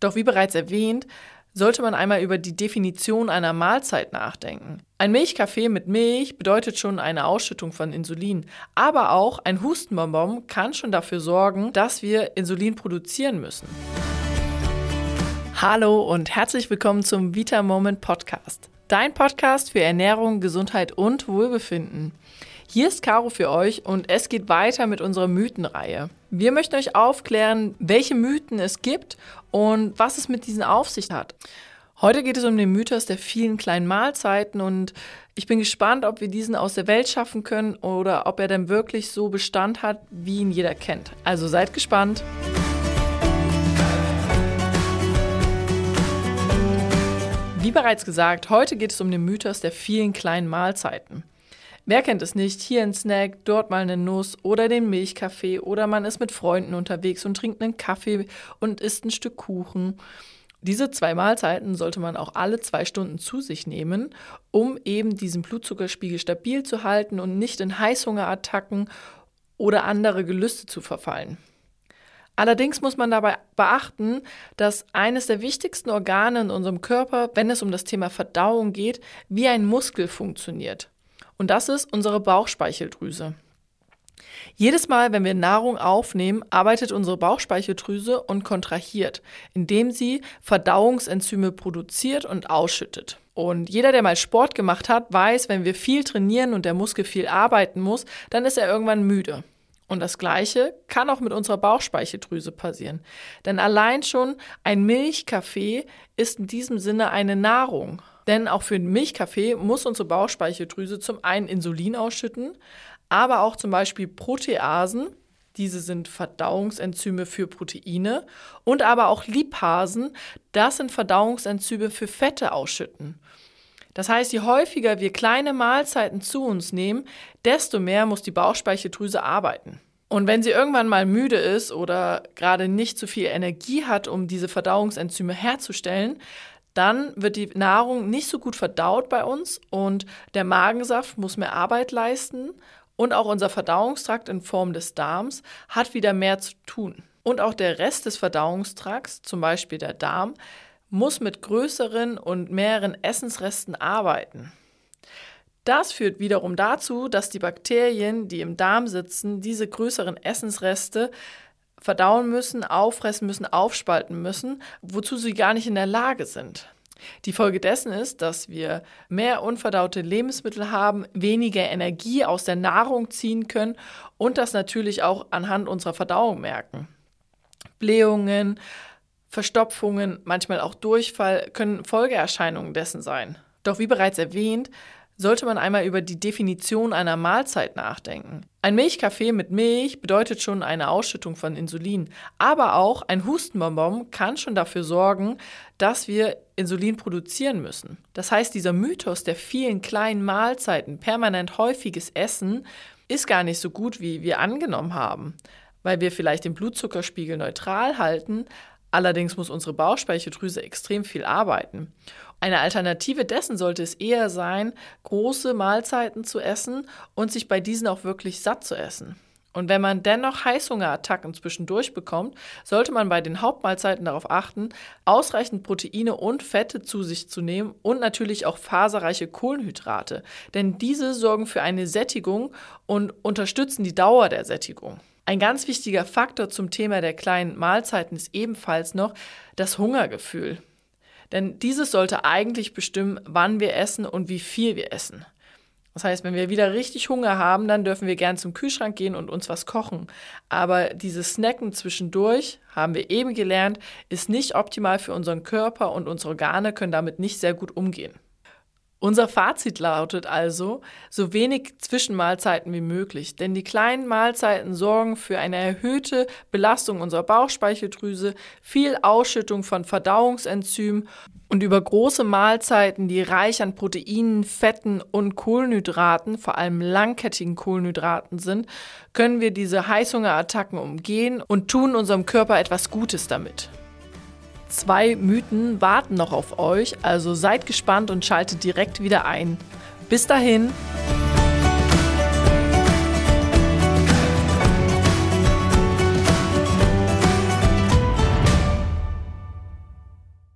Doch wie bereits erwähnt, sollte man einmal über die Definition einer Mahlzeit nachdenken. Ein Milchkaffee mit Milch bedeutet schon eine Ausschüttung von Insulin, aber auch ein Hustenbonbon kann schon dafür sorgen, dass wir Insulin produzieren müssen. Hallo und herzlich willkommen zum Vita Moment Podcast. Dein Podcast für Ernährung, Gesundheit und Wohlbefinden. Hier ist Caro für euch und es geht weiter mit unserer Mythenreihe. Wir möchten euch aufklären, welche Mythen es gibt und was es mit diesen auf sich hat. Heute geht es um den Mythos der vielen kleinen Mahlzeiten und ich bin gespannt, ob wir diesen aus der Welt schaffen können oder ob er dann wirklich so Bestand hat, wie ihn jeder kennt. Also seid gespannt. Wie bereits gesagt, heute geht es um den Mythos der vielen kleinen Mahlzeiten. Wer kennt es nicht? Hier ein Snack, dort mal eine Nuss oder den Milchkaffee oder man ist mit Freunden unterwegs und trinkt einen Kaffee und isst ein Stück Kuchen. Diese zwei Mahlzeiten sollte man auch alle zwei Stunden zu sich nehmen, um eben diesen Blutzuckerspiegel stabil zu halten und nicht in Heißhungerattacken oder andere Gelüste zu verfallen. Allerdings muss man dabei beachten, dass eines der wichtigsten Organe in unserem Körper, wenn es um das Thema Verdauung geht, wie ein Muskel funktioniert. Und das ist unsere Bauchspeicheldrüse. Jedes Mal, wenn wir Nahrung aufnehmen, arbeitet unsere Bauchspeicheldrüse und kontrahiert, indem sie Verdauungsenzyme produziert und ausschüttet. Und jeder, der mal Sport gemacht hat, weiß, wenn wir viel trainieren und der Muskel viel arbeiten muss, dann ist er irgendwann müde. Und das Gleiche kann auch mit unserer Bauchspeicheldrüse passieren. Denn allein schon ein Milchkaffee ist in diesem Sinne eine Nahrung. Denn auch für einen Milchkaffee muss unsere Bauchspeicheldrüse zum einen Insulin ausschütten, aber auch zum Beispiel Proteasen. Diese sind Verdauungsenzyme für Proteine und aber auch Lipasen. Das sind Verdauungsenzyme für Fette ausschütten. Das heißt, je häufiger wir kleine Mahlzeiten zu uns nehmen, desto mehr muss die Bauchspeicheldrüse arbeiten. Und wenn sie irgendwann mal müde ist oder gerade nicht so viel Energie hat, um diese Verdauungsenzyme herzustellen, dann wird die Nahrung nicht so gut verdaut bei uns und der Magensaft muss mehr Arbeit leisten und auch unser Verdauungstrakt in Form des Darms hat wieder mehr zu tun. Und auch der Rest des Verdauungstrakts, zum Beispiel der Darm, muss mit größeren und mehreren Essensresten arbeiten. Das führt wiederum dazu, dass die Bakterien, die im Darm sitzen, diese größeren Essensreste verdauen müssen, auffressen müssen, aufspalten müssen, wozu sie gar nicht in der Lage sind. Die Folge dessen ist, dass wir mehr unverdaute Lebensmittel haben, weniger Energie aus der Nahrung ziehen können und das natürlich auch anhand unserer Verdauung merken. Blähungen, Verstopfungen, manchmal auch Durchfall können Folgeerscheinungen dessen sein. Doch wie bereits erwähnt, sollte man einmal über die Definition einer Mahlzeit nachdenken. Ein Milchkaffee mit Milch bedeutet schon eine Ausschüttung von Insulin, aber auch ein Hustenbonbon kann schon dafür sorgen, dass wir Insulin produzieren müssen. Das heißt, dieser Mythos der vielen kleinen Mahlzeiten, permanent häufiges Essen, ist gar nicht so gut, wie wir angenommen haben, weil wir vielleicht den Blutzuckerspiegel neutral halten, Allerdings muss unsere Bauchspeicheldrüse extrem viel arbeiten. Eine Alternative dessen sollte es eher sein, große Mahlzeiten zu essen und sich bei diesen auch wirklich satt zu essen. Und wenn man dennoch Heißhungerattacken zwischendurch bekommt, sollte man bei den Hauptmahlzeiten darauf achten, ausreichend Proteine und Fette zu sich zu nehmen und natürlich auch faserreiche Kohlenhydrate, denn diese sorgen für eine Sättigung und unterstützen die Dauer der Sättigung. Ein ganz wichtiger Faktor zum Thema der kleinen Mahlzeiten ist ebenfalls noch das Hungergefühl. Denn dieses sollte eigentlich bestimmen, wann wir essen und wie viel wir essen. Das heißt, wenn wir wieder richtig Hunger haben, dann dürfen wir gern zum Kühlschrank gehen und uns was kochen. Aber dieses Snacken zwischendurch, haben wir eben gelernt, ist nicht optimal für unseren Körper und unsere Organe können damit nicht sehr gut umgehen. Unser Fazit lautet also, so wenig Zwischenmahlzeiten wie möglich, denn die kleinen Mahlzeiten sorgen für eine erhöhte Belastung unserer Bauchspeicheldrüse, viel Ausschüttung von Verdauungsenzymen und über große Mahlzeiten, die reich an Proteinen, Fetten und Kohlenhydraten, vor allem langkettigen Kohlenhydraten sind, können wir diese Heißhungerattacken umgehen und tun unserem Körper etwas Gutes damit. Zwei Mythen warten noch auf euch, also seid gespannt und schaltet direkt wieder ein. Bis dahin.